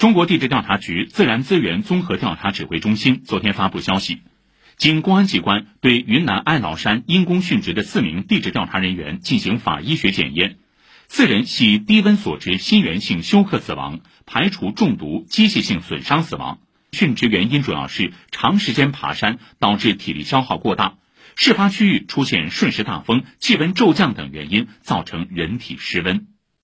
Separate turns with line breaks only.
中国地质调查局自然资源综合调查指挥中心昨天发布消息经公安机关对云南哀牢山因公殉职的四名地质调查人员进行法医学检验四人系低温所致心源性休克死亡排除中毒机械性损伤死亡。殉职原因主要是长时间爬山导致体力消耗过大事发区域出现瞬时大风气温骤降等原因造成人体失温。